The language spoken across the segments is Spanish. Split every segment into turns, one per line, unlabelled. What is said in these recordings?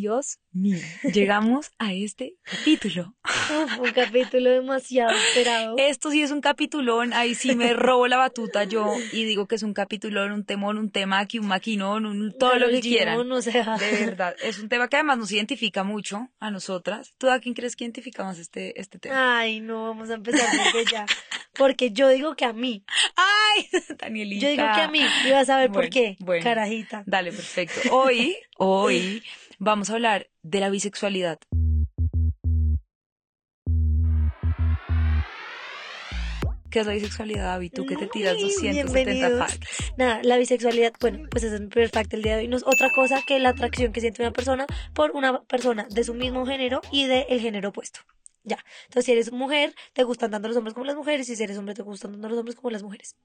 Dios mío, llegamos a este capítulo.
un capítulo demasiado esperado.
Esto sí es un capitulón, ahí sí me robo la batuta yo y digo que es un capitulón, un temón, un tema aquí, un maquinón, un, todo lo que quieran.
No, sea.
De verdad, es un tema que además nos identifica mucho a nosotras. ¿Tú a quién crees que identifica más este, este tema?
Ay, no, vamos a empezar desde ya. Porque yo digo que a mí.
¡Ay! Danielita.
Yo digo que a mí. Y vas a ver por qué. Bueno, carajita.
Dale, perfecto. Hoy, hoy vamos a hablar de la bisexualidad. ¿Qué es la bisexualidad, David? Tú que te tiras 270 facts.
Nada, la bisexualidad, bueno, pues ese es mi primer fact del día de hoy. No es otra cosa que la atracción que siente una persona por una persona de su mismo género y del el género opuesto. Ya. Entonces, si eres mujer, te gustan tanto los hombres como las mujeres. Y si eres hombre, te gustan tanto los hombres como las mujeres.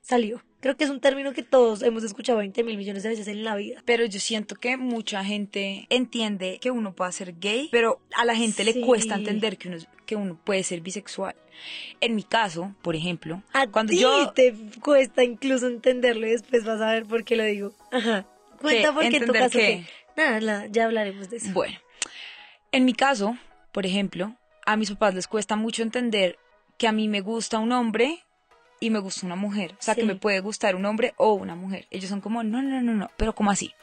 Salió. Creo que es un término que todos hemos escuchado 20 mil millones de veces en la vida.
Pero yo siento que mucha gente entiende que uno puede ser gay, pero a la gente le cuesta entender que uno, que uno puede ser bisexual. En mi caso, por ejemplo,
a cuando yo. te cuesta incluso entenderlo y después vas a ver por qué lo digo. Ajá. Cuenta por qué en tu caso. Nada, nada, ya hablaremos de eso.
Bueno. En mi caso, por ejemplo, a mis papás les cuesta mucho entender que a mí me gusta un hombre y me gusta una mujer. O sea, que me puede gustar un hombre o una mujer. Ellos son como, no, no, no, no, pero ¿cómo así?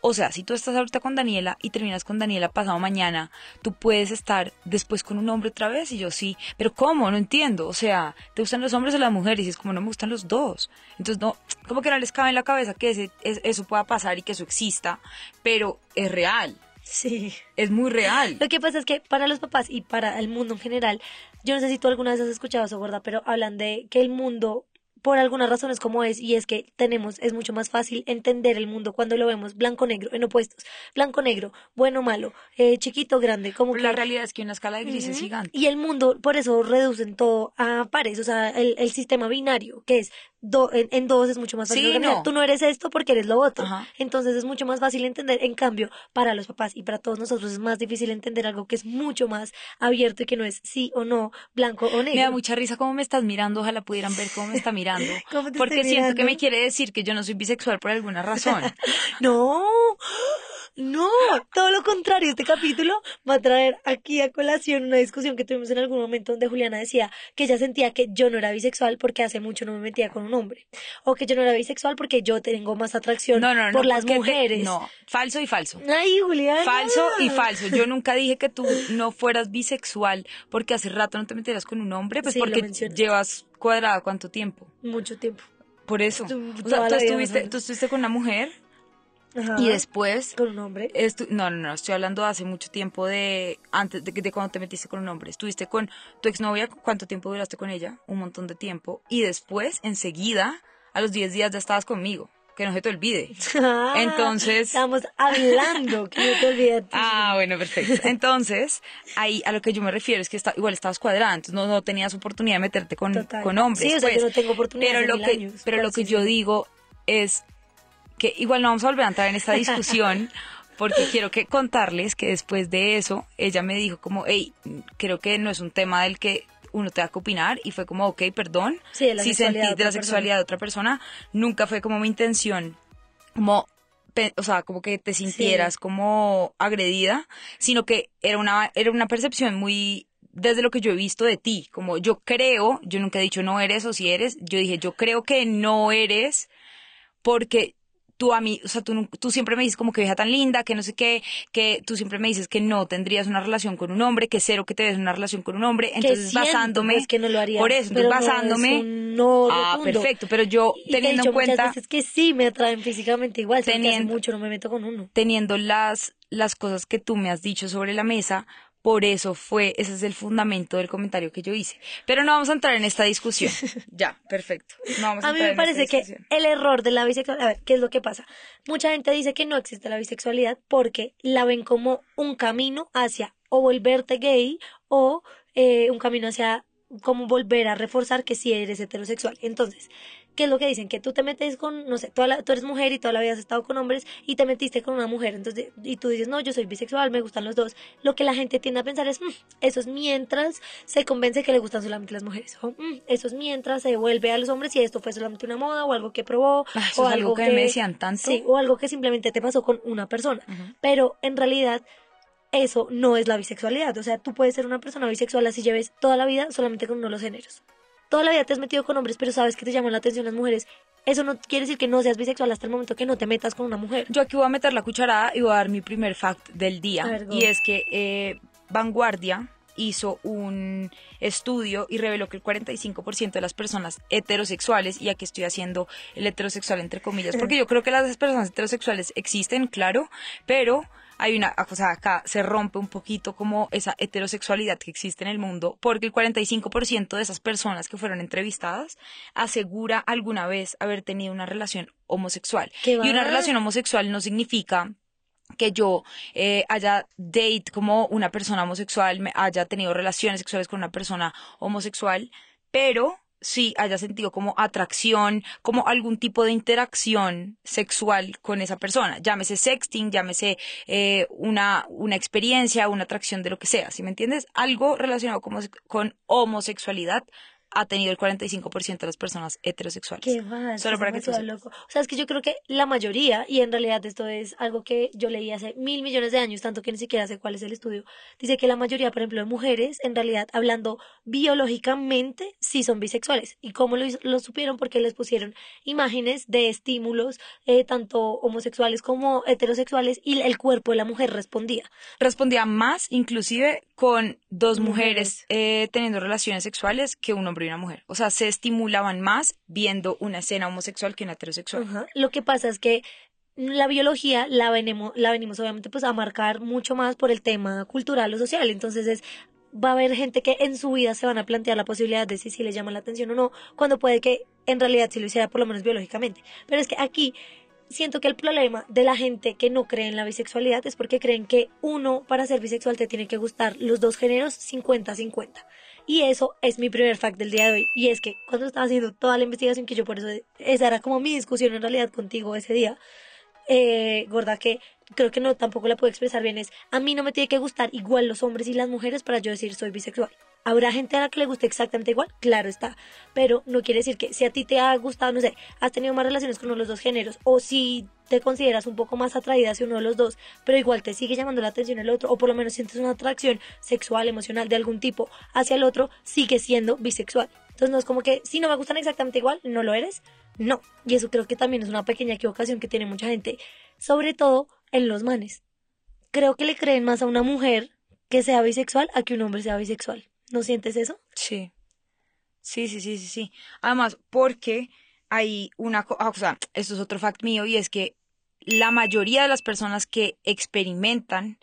O sea, si tú estás ahorita con Daniela y terminas con Daniela pasado mañana, tú puedes estar después con un hombre otra vez. Y yo sí, pero ¿cómo? No entiendo. O sea, ¿te gustan los hombres o las mujeres? Y es como, no me gustan los dos. Entonces, no, como que no les cabe en la cabeza que ese, eso pueda pasar y que eso exista, pero es real.
Sí.
Es muy real.
Lo que pasa es que para los papás y para el mundo en general, yo no sé si tú alguna vez has escuchado eso, ¿verdad? Pero hablan de que el mundo por algunas razones como es, y es que tenemos, es mucho más fácil entender el mundo cuando lo vemos blanco-negro, en opuestos, blanco-negro, bueno-malo, eh, chiquito-grande, como
La realidad es que una escala de grises es gigante.
Y el mundo, por eso reducen todo a pares, o sea, el, el sistema binario, que es en, dos es mucho más fácil. Sí, no. Tú no eres esto porque eres lo otro. Entonces es mucho más fácil entender. En cambio, para los papás y para todos nosotros es más difícil entender algo que es mucho más abierto y que no es sí o no, blanco o negro.
Me da mucha risa cómo me estás mirando. Ojalá pudieran ver cómo me está mirando. porque siento que me quiere decir que yo no soy bisexual por alguna razón.
no. No, todo lo contrario, este capítulo va a traer aquí a colación una discusión que tuvimos en algún momento donde Juliana decía que ella sentía que yo no era bisexual porque hace mucho no me metía con un hombre, o que yo no era bisexual porque yo tengo más atracción por las mujeres.
no, falso y falso.
Ay, Juliana.
Falso y falso. Yo nunca dije que tú no fueras bisexual porque hace rato no te metieras con un hombre, pues porque llevas cuadrada cuánto tiempo.
Mucho tiempo.
Por eso. o sea, estuviste, tú estuviste con una mujer y después...
¿Con un hombre?
no, no, no, estoy hablando de hace mucho tiempo de antes de, de cuando te metiste con un hombre. Estuviste con tu exnovia, ¿cuánto tiempo duraste con ella? Un montón de tiempo. Y después, enseguida, a los 10 días ya estabas conmigo. Que no se te olvide. Ah, Entonces.
Estamos hablando, que no te olvides.
Ah, bueno, perfecto. Entonces, ahí a lo que yo me refiero es que está, igual estabas cuadrada, entonces no, no tenías oportunidad de meterte con, con hombres.
Sí, o sea, yo pues. no tengo oportunidad.
Pero lo que, pero lo que yo digo es que igual no vamos a volver a entrar en esta discusión, porque quiero que contarles que después de eso, ella me dijo como, hey, creo que no es un tema del que uno te que opinar y fue como, ok, perdón,
sí, si
sentí de la sexualidad de otra persona, nunca fue como mi intención, como, o sea, como que te sintieras como agredida, sino que era una, era una percepción muy desde lo que yo he visto de ti, como yo creo, yo nunca he dicho no eres o si eres, yo dije yo creo que no eres porque tú a mí, o sea, tú, tú siempre me dices como que vieja tan linda, que no sé qué, que tú siempre me dices que no tendrías una relación con un hombre, que cero que te des una relación con un hombre, entonces basándome,
es que no lo haría,
por eso, entonces basándome,
no,
ah, perfecto, pero yo teniendo en cuenta,
es que sí me atraen físicamente igual, teniendo mucho no me meto con uno,
teniendo las las cosas que tú me has dicho sobre la mesa, por eso fue, ese es el fundamento del comentario que yo hice. Pero no vamos a entrar en esta discusión. ya, perfecto. a,
mí me parece que el error de la bisexualidad, a ver, ¿qué es lo que pasa? Mucha gente dice que no existe la bisexualidad porque la ven como un camino hacia o volverte gay o eh, un camino hacia como volver a reforzar que si eres heterosexual. Entonces, ¿qué es lo que dicen? Que tú te metes con, no sé, toda la- tú eres mujer y toda la vida has estado con hombres y te metiste con una mujer, entonces, y tú dices, no, yo soy bisexual, me gustan los dos. Lo que la gente tiende a pensar es, "Mm, eso es mientras se convence que le gustan solamente las mujeres. O, "Mm, eso es mientras se devuelve a los hombres y esto fue solamente una moda o algo que probó.
Ah, eso
o
es algo que me decían tanto.
Sí, o algo que simplemente te pasó con una persona. Pero en realidad eso no es la bisexualidad. O sea, tú puedes ser una persona bisexual así lleves toda la vida solamente con uno de los géneros. Toda la vida te has metido con hombres, pero sabes que te llaman la atención las mujeres. Eso no quiere decir que no seas bisexual hasta el momento que no te metas con una mujer.
Yo aquí voy a meter la cucharada y voy a dar mi primer fact del día.
Ver,
y es que eh, Vanguardia hizo un estudio y reveló que el 45% de las personas heterosexuales, y aquí estoy haciendo el heterosexual entre comillas, porque yo creo que las personas heterosexuales existen, claro, pero hay una, o sea, acá se rompe un poquito como esa heterosexualidad que existe en el mundo, porque el 45% de esas personas que fueron entrevistadas asegura alguna vez haber tenido una relación homosexual.
¿Qué
Y una relación homosexual no significa que yo eh, haya date como una persona homosexual, me haya tenido relaciones sexuales con una persona homosexual, pero sí haya sentido como atracción, como algún tipo de interacción sexual con esa persona. Llámese sexting, llámese eh, una, una experiencia, una atracción de lo que sea, ¿sí me entiendes? Algo relacionado con, homose- con homosexualidad ha tenido el 45% de las personas heterosexuales.
Qué
Solo para que tú
loco. O sea, es que yo creo que la mayoría, y en realidad esto es algo que yo leí hace mil millones de años, tanto que ni siquiera sé cuál es el estudio, dice que la mayoría, por ejemplo, de mujeres, en realidad, hablando biológicamente, sí son bisexuales. ¿Y cómo lo, lo supieron? Porque les pusieron imágenes de estímulos, eh, tanto homosexuales como heterosexuales, y el cuerpo de la mujer respondía.
respondía más inclusive con dos
Mujeres.
mujeres eh, teniendo relaciones sexuales que un hombre y una mujer. O sea, se estimulaban más viendo una escena homosexual que una heterosexual.
Lo que pasa es que la biología la venimos, la venimos obviamente pues a marcar mucho más por el tema cultural o social. Entonces es va a haber gente que en su vida se van a plantear la posibilidad de si, si les llama la atención o no, cuando puede que en realidad sí lo hiciera por lo menos biológicamente. Pero es que aquí siento que el problema de la gente que no cree en la bisexualidad es porque creen que uno para ser bisexual te tiene que gustar los dos géneros 50-50. Y eso es mi primer fact del día de hoy. Y es que cuando estaba haciendo toda la investigación, que yo por eso, esa era como mi discusión en realidad contigo ese día, eh, gorda, que creo que no tampoco la puedo expresar bien, es a mí no me tiene que gustar igual los hombres y las mujeres para yo decir soy bisexual. ¿Habrá gente a la que le guste exactamente igual? Claro está. Pero no quiere decir que si a ti te ha gustado, no sé, has tenido más relaciones con uno de los dos géneros, o si te consideras un poco más atraída hacia uno de los dos, pero igual te sigue llamando la atención el otro, o por lo menos sientes una atracción sexual, emocional de algún tipo hacia el otro, sigue siendo bisexual. Entonces no es como que si no me gustan exactamente igual, no lo eres. No. Y eso creo que también es una pequeña equivocación que tiene mucha gente, sobre todo en los manes. Creo que le creen más a una mujer que sea bisexual a que un hombre sea bisexual. ¿No sientes eso?
Sí. Sí, sí, sí, sí, sí. Además, porque hay una cosa, o sea, esto es otro fact mío y es que la mayoría de las personas que experimentan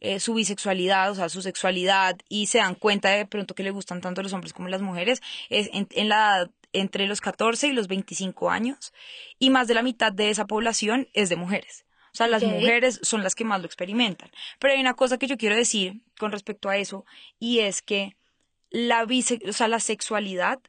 eh, su bisexualidad, o sea, su sexualidad y se dan cuenta de pronto que le gustan tanto los hombres como las mujeres, es en, en la edad entre los 14 y los 25 años y más de la mitad de esa población es de mujeres. O sea, las mujeres son las que más lo experimentan. Pero hay una cosa que yo quiero decir con respecto a eso y es que la, bise- o sea, la sexualidad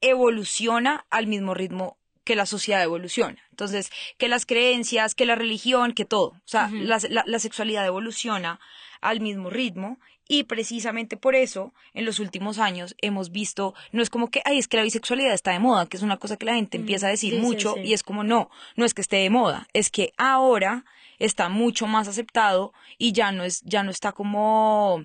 evoluciona al mismo ritmo que la sociedad evoluciona. Entonces, que las creencias, que la religión, que todo. O sea, la, la- la sexualidad evoluciona al mismo ritmo y precisamente por eso en los últimos años hemos visto, no es como que, ay, es que la bisexualidad está de moda, que es una cosa que la gente empieza a decir
sí, sí,
mucho
sí.
y es como, no, no es que esté de moda, es que ahora está mucho más aceptado y ya no es, ya no está como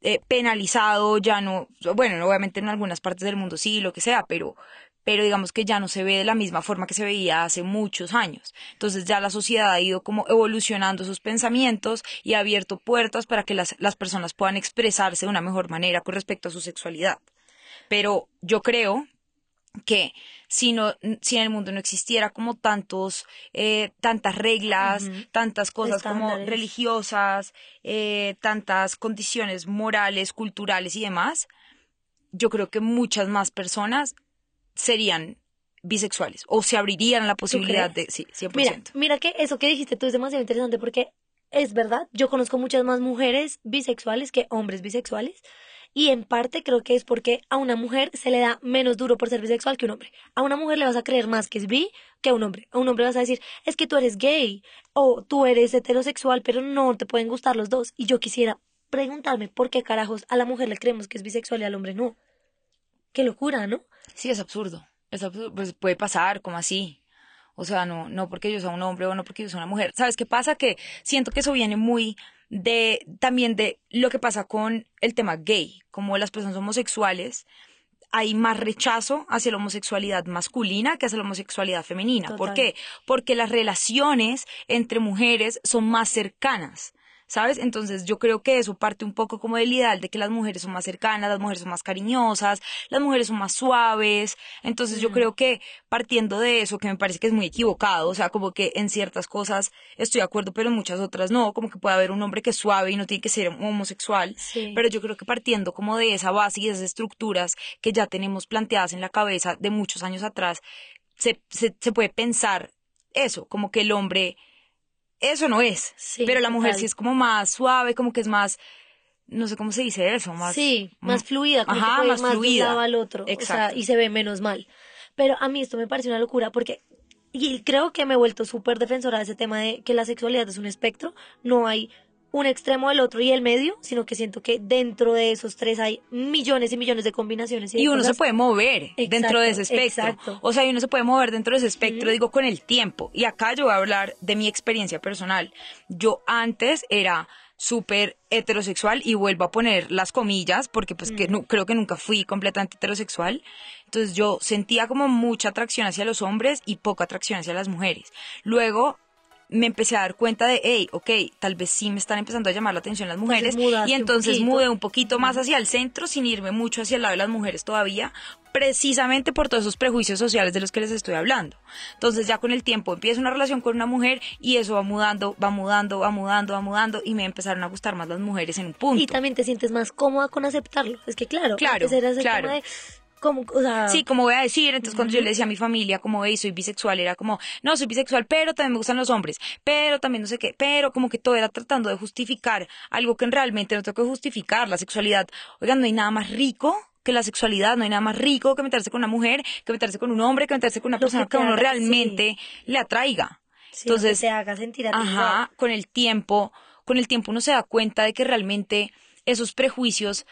eh, penalizado, ya no, bueno, obviamente en algunas partes del mundo sí, lo que sea, pero, pero digamos que ya no se ve de la misma forma que se veía hace muchos años. Entonces ya la sociedad ha ido como evolucionando sus pensamientos y ha abierto puertas para que las, las personas puedan expresarse de una mejor manera con respecto a su sexualidad. Pero yo creo que si, no, si en el mundo no existiera como tantos, eh, tantas reglas, tantas cosas como religiosas, eh, tantas condiciones morales, culturales y demás, yo creo que muchas más personas serían bisexuales o se abrirían a la posibilidad de, sí, 100%.
Mira, mira que eso que dijiste tú es demasiado interesante porque es verdad, yo conozco muchas más mujeres bisexuales que hombres bisexuales Y en parte creo que es porque a una mujer se le da menos duro por ser bisexual que un hombre. A una mujer le vas a creer más que es bi que a un hombre. A un hombre vas a decir, es que tú eres gay o tú eres heterosexual, pero no te pueden gustar los dos. Y yo quisiera preguntarme por qué carajos a la mujer le creemos que es bisexual y al hombre no. Qué locura, ¿no?
Sí, es absurdo. Es absurdo. Pues puede pasar, como así. O sea, no, no porque yo sea un hombre o no porque yo sea una mujer. ¿Sabes qué pasa? Que siento que eso viene muy de también de lo que pasa con el tema gay, como las personas homosexuales hay más rechazo hacia la homosexualidad masculina que hacia la homosexualidad femenina. ¿Por qué? Porque las relaciones entre mujeres son más cercanas. ¿Sabes? Entonces yo creo que eso parte un poco como del ideal de que las mujeres son más cercanas, las mujeres son más cariñosas, las mujeres son más suaves. Entonces yo creo que partiendo de eso, que me parece que es muy equivocado, o sea, como que en ciertas cosas estoy de acuerdo, pero en muchas otras no, como que puede haber un hombre que es suave y no tiene que ser homosexual. Pero yo creo que partiendo como de esa base y de esas estructuras que ya tenemos planteadas en la cabeza de muchos años atrás, se, se, se puede pensar eso, como que el hombre eso no es. pero la mujer sí es como más suave, como que es más, no sé cómo se dice eso, más.
Sí, más fluida, como Ajá, más, fluida. al otro. Exacto. y se ve menos mal. Pero a mí esto me parece una locura porque y creo que me he vuelto súper defensora de ese tema de que la sexualidad es un espectro, no hay un extremo del otro y el medio, sino que siento que dentro de esos tres hay millones y millones de combinaciones.
Y, uno se puede mover dentro de ese espectro. O sea, uno se puede mover dentro de ese espectro, digo, con el tiempo. Y acá yo voy a hablar de mi experiencia personal. Yo antes era súper heterosexual y vuelvo a poner las comillas porque pues que no, creo que nunca fui completamente heterosexual. Entonces yo sentía como mucha atracción hacia los hombres y poca atracción hacia las mujeres. Luego me empecé a dar cuenta de, hey, ok, tal vez sí me están empezando a llamar la atención las mujeres. y entonces mudé un poquito más hacia el centro, sin irme mucho hacia el lado de las mujeres todavía, precisamente por todos esos prejuicios sociales de los que les estoy hablando. Entonces ya con el tiempo empiezo una relación con una mujer y eso va mudando, va mudando, va mudando, va mudando y me empezaron a gustar más las mujeres en un punto.
Y también te sientes más cómoda con aceptarlo. Es que claro,
claro, claro.
Como, o sea,
sí, como voy a decir, entonces cuando yo le decía a mi familia, como, veis, soy bisexual, era como, no, soy bisexual, pero también me gustan los hombres, pero también no sé qué, pero como que todo era tratando de justificar algo que realmente no tengo que justificar, la sexualidad. Oigan, no hay nada más rico que la sexualidad, no hay nada más rico que meterse con una mujer, que meterse con un hombre, que meterse con una persona que, uno realmente le atraiga.
entonces, se haga sentir
ajá, con el tiempo, con el tiempo uno se da cuenta de que realmente esos prejuicios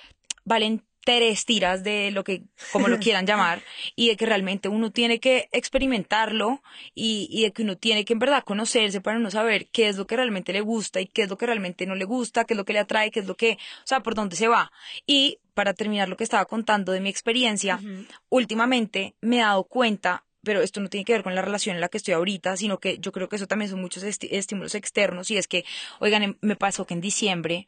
valen tres tiras de lo que, como lo quieran llamar, y de que realmente uno tiene que experimentarlo y, y, de que uno tiene que en verdad conocerse para uno saber qué es lo que realmente le gusta y qué es lo que realmente no le gusta, qué es lo que le atrae, qué es lo que, o sea, por dónde se va. Y para terminar lo que estaba contando de mi experiencia, últimamente me he dado cuenta pero esto no tiene que ver con la relación en la que estoy ahorita, sino que yo creo que eso también son muchos estímulos externos y es que, oigan, em, me pasó que en diciembre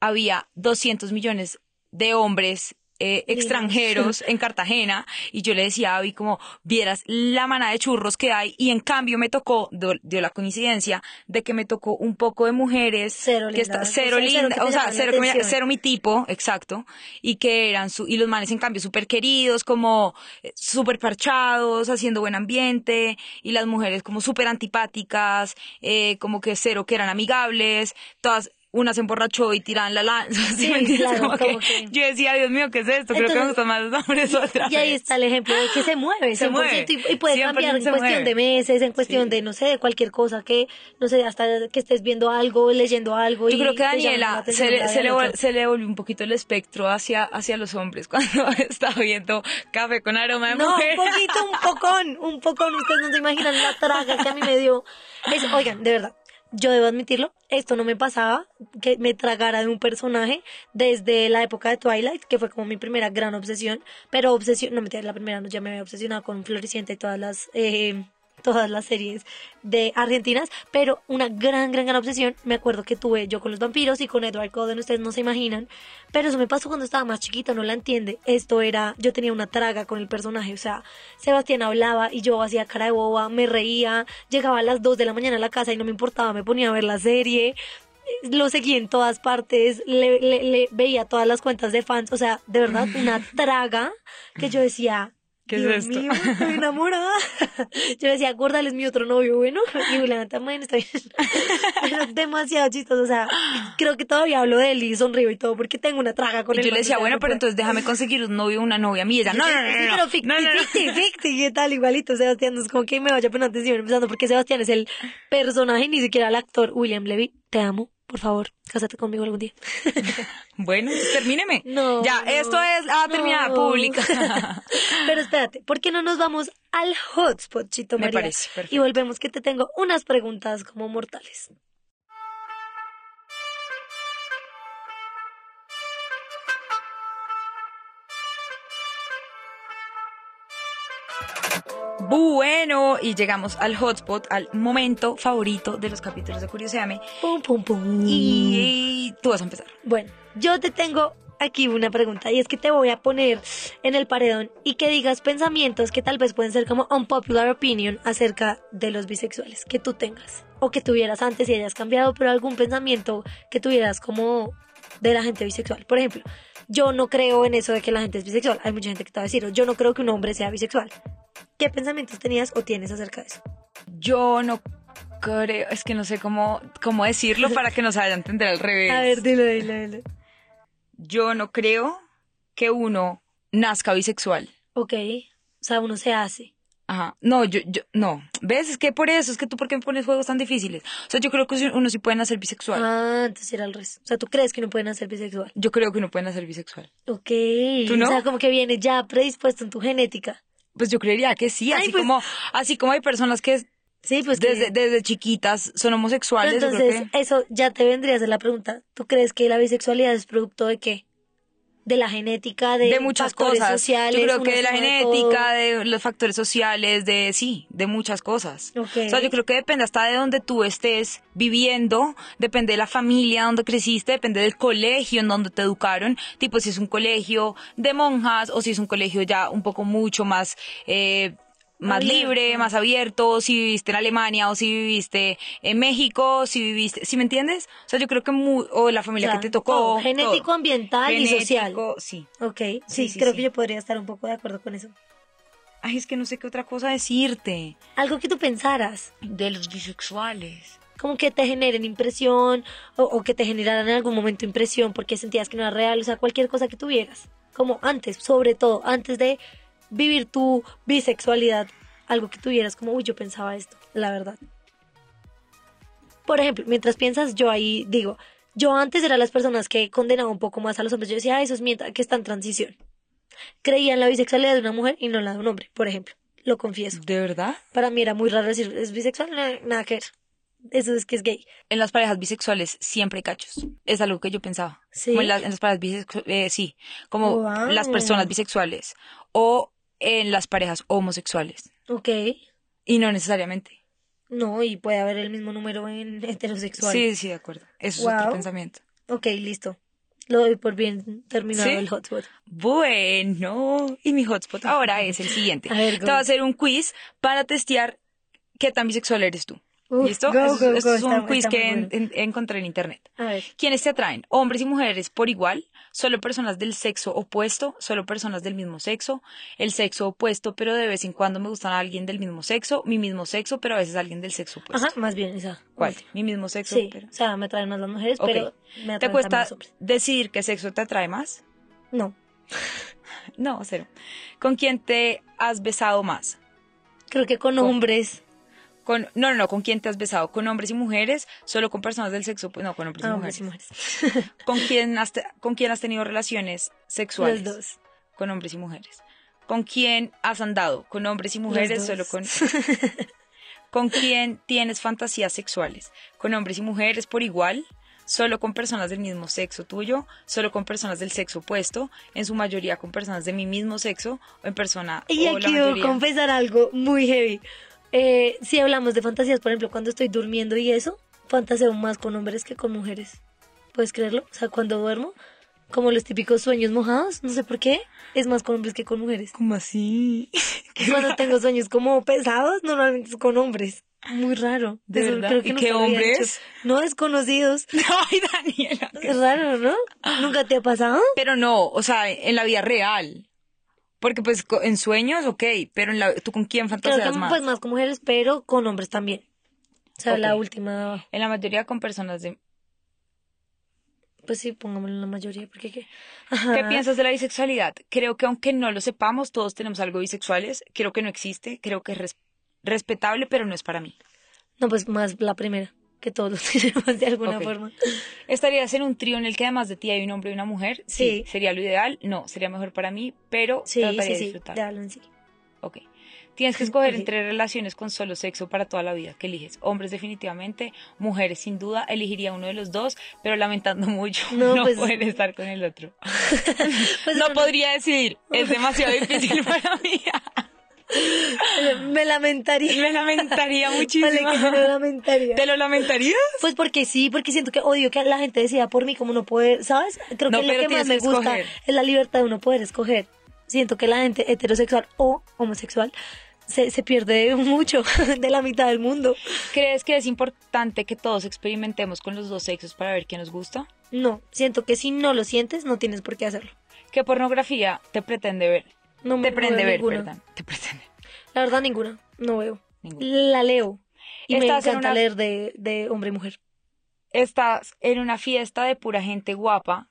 había 200 millones de hombres eh, extranjeros en Cartagena y yo le decía a Abby como vieras la manada de churros que hay y en cambio me tocó dio, la coincidencia de que me tocó un poco de mujeres
cero
que
está
cero linda o sea cero, cero, mi tipo exacto y que eran su, y los manes en cambio súper queridos como eh, súper parchados haciendo buen ambiente y las mujeres como súper antipáticas eh, como que cero que eran amigables todas una se emborrachó y tiran la lanza. Sí, Yo decía, Dios mío, ¿qué es esto? Creo que me gustan más los hombres otra
Y ahí está el ejemplo de que se mueve, se mueve. Y, puede cambiar en cuestión de meses, en cuestión de, no sé, de cualquier cosa que, no sé, hasta que estés viendo algo, leyendo algo.
Yo creo que Daniela se le, se, le, se le volvió un poquito el espectro hacia, hacia los hombres cuando está viendo café con aroma de mujer.
No, un poquito, un pocón, un pocón. Ustedes no se imaginan la traga que a mí me dio. oigan, de verdad, yo debo admitirlo, esto no me pasaba, que me tragara de un personaje desde la época de Twilight, que fue como mi primera gran obsesión, pero obsesión, no me la primera, no, ya me había obsesionado con Floricienta y todas las eh, todas las series de argentinas, pero una gran, gran, gran obsesión, me acuerdo que tuve yo con los vampiros y con Edward Cullen, ustedes no se imaginan, pero eso me pasó cuando estaba más chiquita, no la entiende, esto era, yo tenía una traga con el personaje, o sea, Sebastián hablaba y yo hacía cara de boba, me reía, llegaba a las 2 de la mañana a la casa y no me importaba, me ponía a ver la serie, lo seguía en todas partes, le, le, le, veía todas las cuentas de fans, o sea, de verdad, una traga que yo decía,
¿Qué es
Dios
esto?
mío, estoy enamorada. Yo decía, gorda, él es mi otro novio, bueno. Y Juliana también está bien. Es demasiado chistoso. O sea, creo que todavía hablo de él y sonrío y todo porque tengo una traga con
Y
él.
yo le
man,
decía, bueno,
no
pero entonces déjame conseguir un novio o una novia a mí. Y ella, no, no, no,
Sí,
no,
pero
no,
ficti, ficti, ficti, ¿qué tal? Igualito, Sebastián, no es como que me vaya pero antes empezando, porque Sebastián es el personaje, ni siquiera el actor. William Levy, te amo, por favor, cásate conmigo algún día.
Bueno, termíneme.
No.
Ya, esto es la terminada
no.
pública.
Pero espérate, ¿por qué no nos vamos al hotspot, Chito
Me
María?
parece, perfecto.
Y volvemos que te tengo unas preguntas como mortales.
Bueno, y llegamos al hotspot, al momento favorito de los capítulos de Curioseame.
Pum, pum, pum.
Y tú vas a empezar.
Bueno, yo te tengo aquí una pregunta y es que te voy a poner en el paredón y que digas pensamientos que tal vez pueden ser como unpopular opinion acerca de los bisexuales que tú tengas o que tuvieras antes y hayas cambiado, pero algún pensamiento que tuvieras como de la gente bisexual. Por ejemplo, yo no creo en eso de que la gente es bisexual. Hay mucha gente que te va a decir, yo no creo que un hombre sea bisexual. ¿Qué pensamientos tenías o tienes acerca de eso?
Yo no creo, es que no sé cómo, cómo decirlo para que nos vaya a entender al revés.
A ver, dilo, dilo, dilo.
Yo no creo que uno nazca bisexual.
Ok, o sea, uno se hace.
Ajá. No, yo, yo, no. ¿Ves? Es que por eso, es que tú, ¿por qué me pones juegos tan difíciles? O sea, yo creo que uno sí puede nacer bisexual.
Ah, entonces era al revés. O sea, ¿tú crees que no pueden ser bisexual?
Yo creo que uno puede nacer bisexual.
Ok.
¿Tú no?
O sea, como que viene ya predispuesto en tu genética.
Pues yo creería que sí,
Ay,
así
pues-
como, así como hay personas que
Sí, pues que-
desde, desde chiquitas son
Pero
homosexuales. creo
entonces,
que-
eso ya te vendría a ser la pregunta. ¿Tú crees que la bisexualidad es producto de qué? De la genética, de,
de muchas
factores
cosas.
sociales.
yo creo que de la genética, de los factores sociales, de sí, de muchas cosas.
todo?
O sea, yo creo que depende hasta de donde tú estés viviendo, depende de la familia donde creciste, depende del colegio en donde te educaron, tipo si es un colegio de monjas o si es un colegio ya un poco mucho más... Eh, más libre, más abierto, si viviste en Alemania o si viviste en México, si viviste, ¿sí me entiendes? O sea, yo creo que mu- o la familia
O sea,
que te tocó.
todo, genético,
todo.
ambiental y social.
Sí.
Ok, sí,
Sí, sí,
creo
sí.
que yo podría estar un poco de acuerdo con eso.
Ay, es que no sé qué otra cosa decirte.
Algo que tú pensaras.
De los bisexuales.
como que te generen impresión o, o que te generaran en algún momento impresión porque sentías que no era real, o sea, cualquier cosa que tuvieras, como antes, sobre todo, antes de vivir tu bisexualidad, algo que tuvieras como, uy, yo pensaba esto, la verdad. Por ejemplo, mientras piensas, yo ahí digo, yo antes era las personas que condenaba un poco más a los hombres, yo decía, "Ah, eso es mientras que está en transición. Creía en la bisexualidad de una mujer y no en la de un hombre, por ejemplo, lo confieso.
¿De verdad?
Para mí era muy raro decir, es bisexual, nada, nada que ver. Eso es que es gay.
En las parejas bisexuales siempre hay cachos. Es algo que yo pensaba.
Sí.
Como en, las- en las parejas bisexuales, sí. Como
Wow.
las personas bisexuales. O en las parejas homosexuales.
Ok.
Y no necesariamente.
No, y puede haber el mismo número en heterosexual.
Sí, sí, de acuerdo. Eso es otro pensamiento.
Ok, listo. Lo doy por bien terminado
¿Sí?
el hotspot.
Bueno, y mi hotspot ahora es el siguiente.
A ver,
Te voy a hacer un quiz para testear qué tan bisexual eres tú.
Uf,
¿Listo?
go,
Esto-
go,
esto
go,
es un
está-
quiz
está
que en- en- encontré en internet.
A ver.
¿Quiénes te atraen? ¿Hombres y mujeres por igual? ¿Solo personas del sexo opuesto? ¿Solo personas del mismo sexo? ¿El sexo opuesto, pero de vez en cuando me gustan a alguien del mismo sexo? ¿Mi mismo sexo, pero a veces alguien del sexo opuesto?
Ajá, más bien esa.
¿Cuál?
última.
Mi mismo sexo,
Sí,
pero...
o sea, me atraen más las mujeres, pero me atraen
¿Te cuesta
hombres.
decidir qué sexo te atrae más?
No,
No, cero. ¿Con quién te has besado más?
creo que con
Con-
hombres.
Con, no, no, no, ¿con quién te has besado? ¿Con hombres y mujeres? ¿Solo con personas del sexo? opuesto? No, con hombres y
Ah,
mujeres.
y mujeres.
¿Con quién, has ¿Con quién has tenido relaciones sexuales?
Los dos.
Con hombres y mujeres. ¿Con quién has andado? ¿Con hombres y mujeres? Solo con... ¿Con quién tienes fantasías sexuales? ¿Con hombres y mujeres por igual? ¿Solo con personas del mismo sexo tuyo? ¿Solo con personas del sexo opuesto? ¿En su mayoría con personas de mi mismo sexo? ¿O en persona
Y aquí debo confesar algo muy heavy. Eh, si hablamos de fantasías, por ejemplo, cuando estoy durmiendo y eso, fantaseo más con hombres que con mujeres. ¿Puedes creerlo? O sea, cuando duermo, como los típicos sueños mojados, no sé por qué, es más con hombres que con mujeres.
¿Cómo así?
Cuando tengo sueños como pesados, normalmente es con hombres. Muy raro.
¿De
Eso
verdad?
creo que
¿Y qué hombres?
No desconocidos.
Ay, Daniela.
Es raro, ¿no? ¿Nunca te ha pasado?
Pero no, o sea, en la vida real. Porque pues en sueños, ok, pero en la, ¿tú con quién fantaseas
que
más?
pues más con mujeres, pero con hombres también. O sea, la última de abajo.
En la mayoría con personas de...
Pues sí, pongámoslo en la mayoría, porque qué.
¿Qué piensas de la bisexualidad? Creo que aunque no lo sepamos, todos tenemos algo bisexuales. Creo que no existe, creo que es res- respetable, pero no es para mí.
No, pues más la primera, que todos lo tenemos de alguna forma.
¿Estarías en un trío en el que además de ti hay un hombre y una mujer?
Sí.
¿Sería lo ideal? No, sería mejor para mí, pero
Sí,
trataría
sí,
de
sí,
disfrutar.
de hablo en sí.
Ok. Tienes que escoger entre relaciones con solo sexo para toda la vida. ¿Qué eliges? Hombres definitivamente, mujeres sin duda. Elegiría uno de los dos, pero lamentando mucho
No,
no,
pues-
poder estar con el otro.
Pues
no
no,
podría decidir. Es demasiado difícil para mí.
Me lamentaría.
Me lamentaría muchísimo.
Vale, que lamentaría.
¿Te lo lamentarías?
Pues porque sí, porque siento que odio que la gente decida por mí como no poder, ¿sabes? Creo
No,
que lo que más me gusta
escoger.
es la libertad de uno poder escoger. Siento que la gente heterosexual o homosexual se, se pierde mucho de la mitad del mundo.
¿Crees que es importante que todos experimentemos con los dos sexos para ver qué nos gusta?
No, siento que si no lo sientes, no tienes por qué hacerlo.
¿Qué pornografía te pretende ver?
No me
te prende ver,
ninguna.
perdón. Te pretende.
La verdad, ninguna. No veo.
Ninguna.
La leo. Y me
Estás en
encanta
una-
leer de, de hombre y mujer.
Estás en una fiesta de pura gente guapa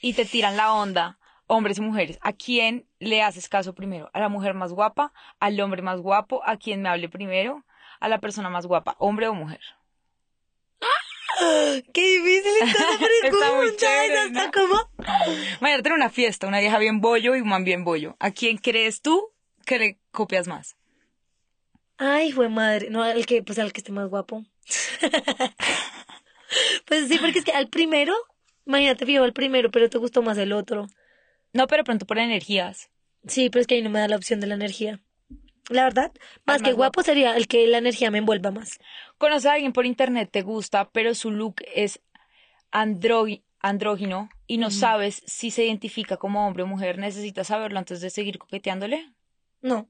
y te tiran la onda, hombres y mujeres. ¿A quién le haces caso primero? ¿A la mujer más guapa? ¿Al hombre más guapo? ¿A quién me hable primero? ¿A la persona más guapa? ¿Hombre o mujer?
¡Qué difícil está esa
Está muy
pregunta!
chévere,
está
¿no?
como...
Imagínate en una fiesta, una vieja bien bollo y un man bien bollo. ¿A quién crees tú que le copias más?
Ay, fue madre. No, el que, pues al que esté más guapo. pues sí, porque es que al primero, imagínate, fijo al primero, pero te gustó más el otro.
No, pero pronto por energías.
Sí, pero es que ahí no me da la opción de la energía. La verdad, más que guapo sería el que la energía me envuelva más.
Conoces a alguien por internet, te gusta, pero su look es andrógino y no sabes si se identifica como hombre o mujer. ¿Necesitas saberlo antes de seguir coqueteándole?
No,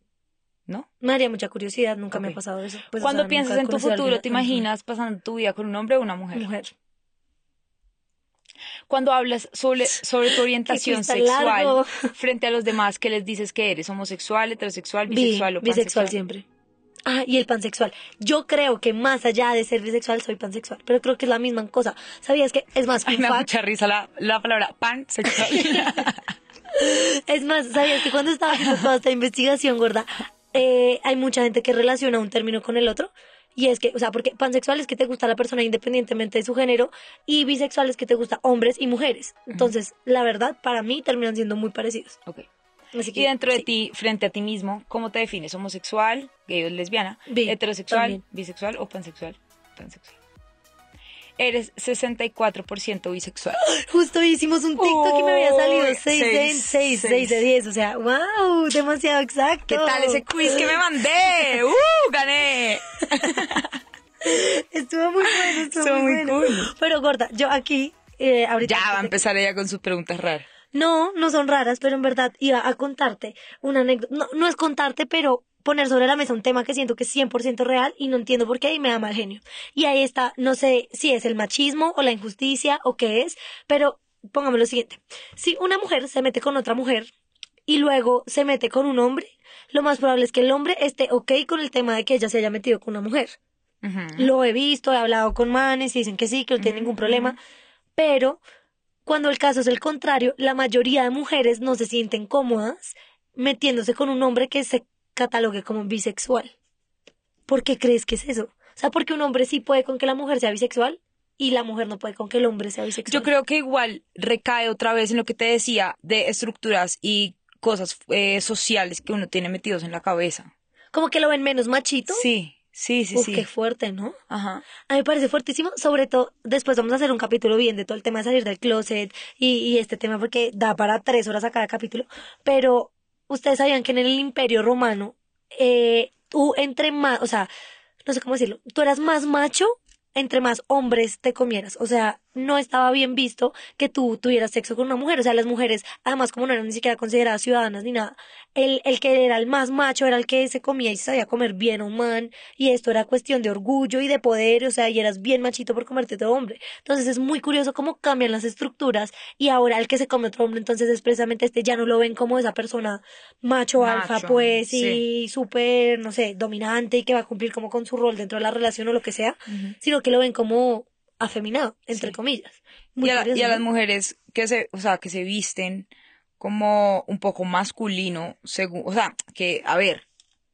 ¿No?
me daría mucha curiosidad, nunca me ha pasado eso. Pues, o
Cuando
sea,
piensas en tu futuro, ¿te imaginas pasando tu vida con un hombre o una mujer?
Mujer.
Cuando hablas sobre, sobre tu orientación sexual
largo.
frente a los demás, ¿qué les dices que eres? ¿Homosexual, heterosexual,
Bi-
bisexual o
bisexual
pansexual?
siempre. Ah, y el pansexual. Yo creo que más allá de ser bisexual, soy pansexual. Pero creo que es la misma cosa. ¿Sabías que es más
Ay, me da mucha risa la, la palabra pansexual.
Es más, ¿sabías que cuando estaba haciendo toda esta investigación, gorda, eh, hay mucha gente que relaciona un término con el otro? Y es que, o sea, porque pansexual es que te gusta la persona independientemente de su género y bisexual es que te gusta hombres y mujeres. Entonces, la verdad, para mí terminan siendo muy parecidos.
Ok.
Así que,
Y dentro de ti, frente a ti mismo, ¿cómo te defines? ¿Homosexual, gay o lesbiana?
Bi,
¿Heterosexual,
también.
bisexual o pansexual? Pansexual. Eres 64% bisexual.
Justo hicimos un TikTok y me había salido
Uy,
6 de,
seis,
6,
seis.
de 10. O sea, wow, demasiado exacto.
¿Qué tal ese quiz que me mandé? ¡Uh! ¡Gané!
Estuvo muy bueno, estuvo,
Estuvo
muy,
muy
bueno.
cool.
Pero gorda, yo aquí, eh, ahorita...
Ya va a empezar ella con sus preguntas raras.
No, no son raras, pero en verdad iba a contarte una anécdota. No, no es contarte, pero poner sobre la mesa un tema que siento que es 100% real y no entiendo por qué y me da mal genio. Y ahí está, no sé si es el machismo o la injusticia o qué es, pero póngame lo siguiente. Si una mujer se mete con otra mujer y luego se mete con un hombre, lo más probable es que el hombre esté ok con el tema de que ella se haya metido con una mujer. Lo he visto, he hablado con manes y dicen que sí, que no tiene ningún problema. Pero cuando el caso es el contrario, la mayoría de mujeres no se sienten cómodas metiéndose con un hombre que se catalogue como bisexual. ¿Por qué crees que es eso? O sea, porque un hombre sí puede con que la mujer sea bisexual y la mujer no puede con que el hombre sea bisexual.
Yo creo que igual recae otra vez en lo que te decía de estructuras y cosas eh, sociales que uno tiene metidos en la cabeza.
Como que lo ven menos machito.
Sí, sí, sí,
Uf,
sí.
qué fuerte, ¿no?
Ajá.
A mí me parece fuertísimo, sobre todo, después vamos a hacer un capítulo bien de todo el tema de salir del closet y, y este tema porque da para tres horas a cada capítulo, pero ustedes sabían que en el imperio romano, eh, tú entre más, o sea, no sé cómo decirlo, tú eras más macho entre más hombres te comieras, o sea, no estaba bien visto que tú tuvieras sexo con una mujer. O sea, las mujeres, además, como no eran ni siquiera consideradas ciudadanas ni nada, el, el que era el más macho era el que se comía y se sabía comer bien a un man. Y esto era cuestión de orgullo y de poder, o sea, y eras bien machito por comerte otro hombre. Entonces es muy curioso cómo cambian las estructuras y ahora el que se come otro hombre, entonces es precisamente este, ya no lo ven como esa persona macho, alfa, pues,
sí.
y súper, no sé, dominante y que va a cumplir como con su rol dentro de la relación o lo que sea, sino que lo ven como afeminado, entre
Sí.
comillas. Muy
y a, la-
curioso,
y a las mujeres que se, o sea, que se visten como un poco masculino, según, o sea, que, a ver,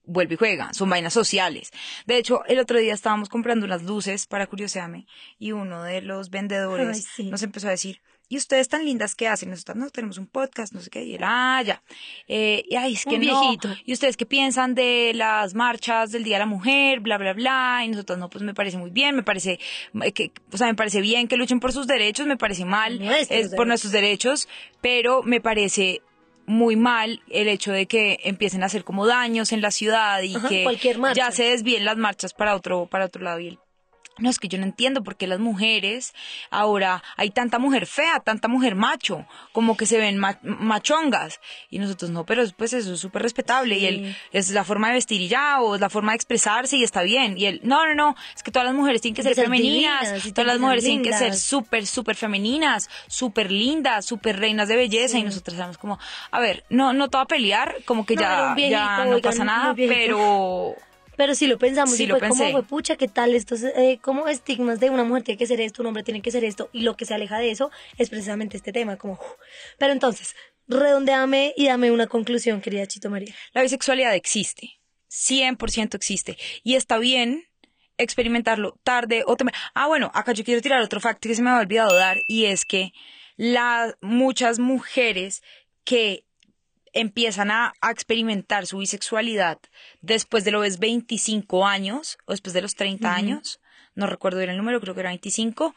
vuelve y juega, son vainas sociales. De hecho, el otro día estábamos comprando unas luces para curiosearme y uno de los vendedores
Ay, sí.
nos empezó a decir, ¿y ustedes tan lindas qué hacen? Nosotros no tenemos un podcast, no sé qué, y él, ah, ya. Eh, y ay, es que
Un
no.
viejito.
¿Y ustedes qué piensan de las marchas del Día de la Mujer? Bla, bla, bla. Y nosotros, no, pues me parece muy bien, me parece, eh, que, o sea, me parece bien que luchen por sus derechos, me parece mal
Nuestros
es por
derechos.
nuestros derechos, pero me parece muy mal el hecho de que empiecen a hacer como daños en la ciudad y
Ajá,
que ya se desvíen las marchas para otro, para otro lado y él. No, es que yo no entiendo por qué las mujeres, ahora hay tanta mujer fea, tanta mujer macho, como que se ven ma- machongas. Y nosotros no, pero pues eso es súper respetable. Y él, es la forma de vestir y ya, o es la forma de expresarse y está bien. Y él, no, no, no, es que todas las mujeres tienen que ser femeninas, todas las mujeres tienen que ser súper, súper femeninas, súper lindas, súper reinas de belleza. Y nosotros estamos como, a ver, no, no te va a pelear, como que
No,
ya,
viejito,
ya no pasa nada, pero
Pero sí lo pensamos
Sí
y
lo
fue como,
pensé.
fue pucha, ¿qué tal? Estos eh, como estigmas de una mujer tiene que ser esto, un hombre tiene que ser esto, y lo que se aleja de eso es precisamente este tema, como... Pero entonces, redondeame y dame una conclusión, querida Chito María.
La bisexualidad existe, 100% existe, y está bien experimentarlo tarde o temprano. Ah, bueno, acá yo quiero tirar otro facto que se me había olvidado dar, y es que las muchas mujeres que empiezan a, a experimentar su bisexualidad después de los 25 años o después de los 30 años, no recuerdo bien el número, creo que era 25,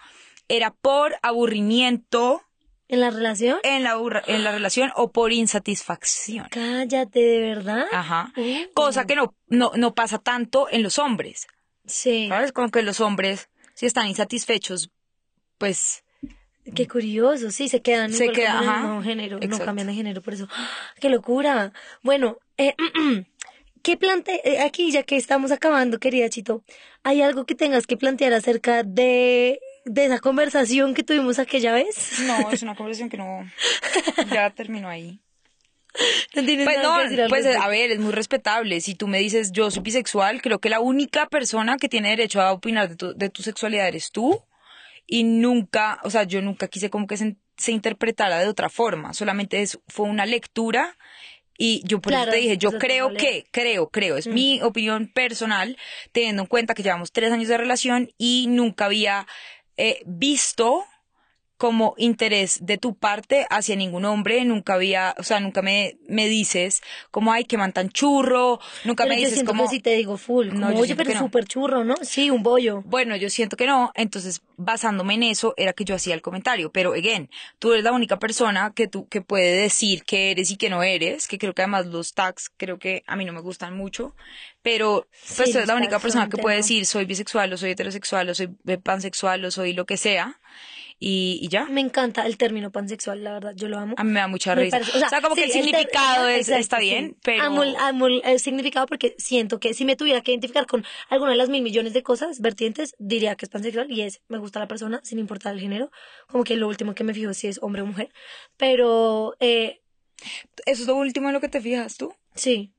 era por aburrimiento
¿En la relación?
en la, en la relación o por insatisfacción.
Cállate, ¿de verdad?
Ajá. Cosa que no, no, no pasa tanto en los hombres.
Sí,
¿Sabes? Como que los hombres, si están insatisfechos, pues
qué curioso, sí, se quedan
Se
igual
queda-
como en el
ajá,
mismo género, no cambian de género, por eso. ¡Ah! ¡Qué locura! Bueno, eh, ¿qué plante eh, aquí ya que estamos acabando, querida Chito? ¿Hay algo que tengas que plantear acerca de, de esa conversación que tuvimos aquella vez?
no, es una conversación que no, ya terminó ahí.
No tienes
Pues
nada
no,
que decir al
pues a ver, es muy respetable. Si tú me dices yo soy bisexual, creo que la única persona que tiene derecho a opinar de tu, de tu sexualidad eres tú. Y nunca, o sea, yo nunca quise como que se, se interpretara de otra forma. Solamente es, fue una lectura. Y yo por
Claro,
eso te dije, yo creo que, creo, creo, es mi opinión personal, teniendo en cuenta que llevamos tres años de relación y nunca había eh, visto como interés de tu parte hacia ningún hombre, nunca había, o sea, nunca me, me dices como, ay, que man tan churro, nunca
Pero
me
yo
dices como,
sí te digo full,
No,
como,
yo
oye, pero
no.
súper churro, ¿no? Sí, un bollo.
bueno, yo siento que no, entonces basándome en eso era que yo hacía el comentario, pero again, tú eres la única persona que tú que puede decir que eres y que no eres, que creo que además los tags creo que a mí no me gustan mucho, pero pues
Sí,
tú eres la única persona
son
que puede decir soy bisexual o soy heterosexual o soy pansexual o soy lo que sea y, y ya.
Me encanta el término pansexual, la verdad, yo lo amo.
A mí me da mucha risa.
parece-
o, sea, como que el
sí, ter-
significado es,
exacto,
está
sí.
bien, pero...
Amo, el- amo el, el significado porque siento que si me tuviera que identificar con alguna de las mil millones de cosas, vertientes, diría que es pansexual y es, me gusta la persona sin importar el género. Como que lo último que me fijo si es hombre o mujer. Pero, eh,
¿Eso es lo último en lo que te fijas tú?
sí.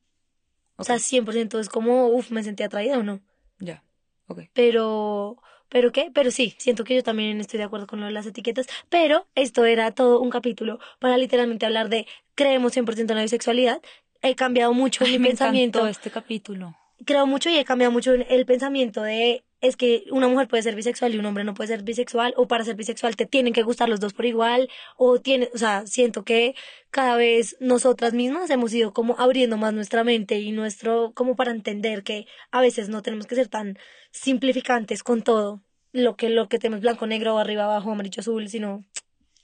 O sea, 100% es como, uff, me sentí atraída o no.
Ya, ok.
Pero, ¿pero qué? Pero sí, siento que yo también estoy de acuerdo con lo de las etiquetas. Pero esto era todo un capítulo para literalmente hablar de creemos 100% en la bisexualidad. He cambiado mucho
Ay,
mi
me
pensamiento.
este capítulo.
Creo mucho y he cambiado mucho el pensamiento de es que una mujer puede ser bisexual y un hombre no puede ser bisexual o para ser bisexual te tienen que gustar los dos por igual o tiene, o sea, siento que cada vez nosotras mismas hemos ido como abriendo más nuestra mente y nuestro como para entender que a veces no tenemos que ser tan simplificantes con todo lo que lo que tenemos blanco negro arriba abajo amarillo azul sino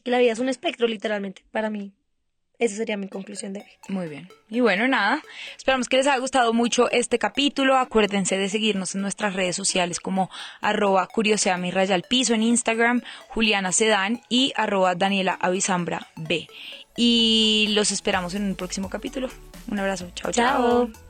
que la vida es un espectro literalmente para mí Esa sería mi conclusión de hoy.
Muy bien. Y bueno, nada, esperamos que les haya gustado mucho este capítulo. Acuérdense de seguirnos en nuestras redes sociales como arroba curioseami raya al piso en Instagram, Juliana Sedán y arroba Daniela Avisambra B. Y los esperamos en un próximo capítulo. Un abrazo. chao. chao.
Chao.